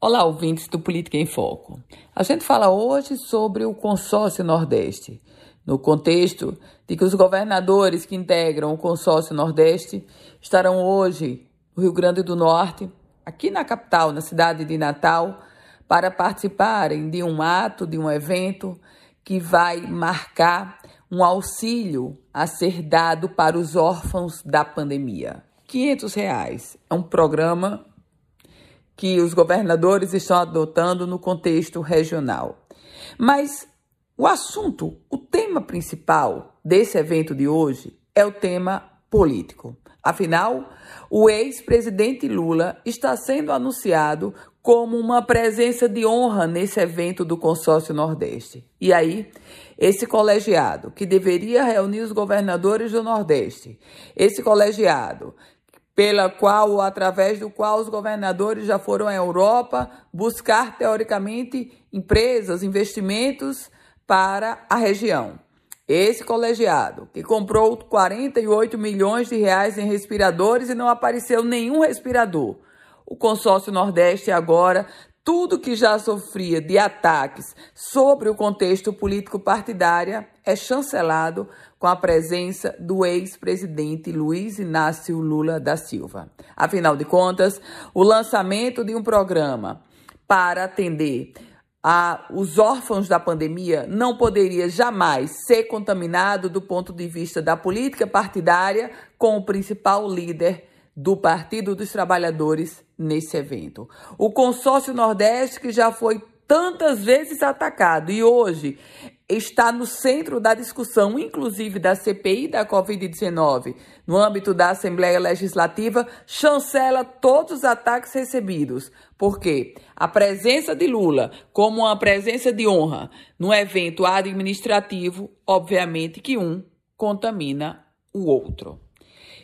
Olá, ouvintes do Política em Foco. A gente fala hoje sobre o consórcio Nordeste, no contexto de que os governadores que integram o consórcio Nordeste estarão hoje no Rio Grande do Norte, aqui na capital, na cidade de Natal, para participarem de um ato, de um evento que vai marcar um auxílio a ser dado para os órfãos da pandemia. 500 reais. É um programa que os governadores estão adotando no contexto regional. Mas o assunto, o tema principal desse evento de hoje é o tema político. Afinal, o ex-presidente Lula está sendo anunciado como uma presença de honra nesse evento do Consórcio Nordeste. E aí, esse colegiado que deveria reunir os governadores do Nordeste, esse colegiado pela qual ou através do qual os governadores já foram à Europa buscar teoricamente empresas, investimentos para a região. Esse colegiado que comprou 48 milhões de reais em respiradores e não apareceu nenhum respirador. O consórcio Nordeste agora tudo que já sofria de ataques sobre o contexto político partidário é chancelado com a presença do ex-presidente Luiz Inácio Lula da Silva. Afinal de contas, o lançamento de um programa para atender a, os órfãos da pandemia não poderia jamais ser contaminado do ponto de vista da política partidária com o principal líder do Partido dos Trabalhadores nesse evento. O consórcio Nordeste, que já foi tantas vezes atacado e hoje está no centro da discussão, inclusive da CPI da Covid-19, no âmbito da Assembleia Legislativa, chancela todos os ataques recebidos. Porque a presença de Lula como uma presença de honra no evento administrativo, obviamente que um contamina o outro.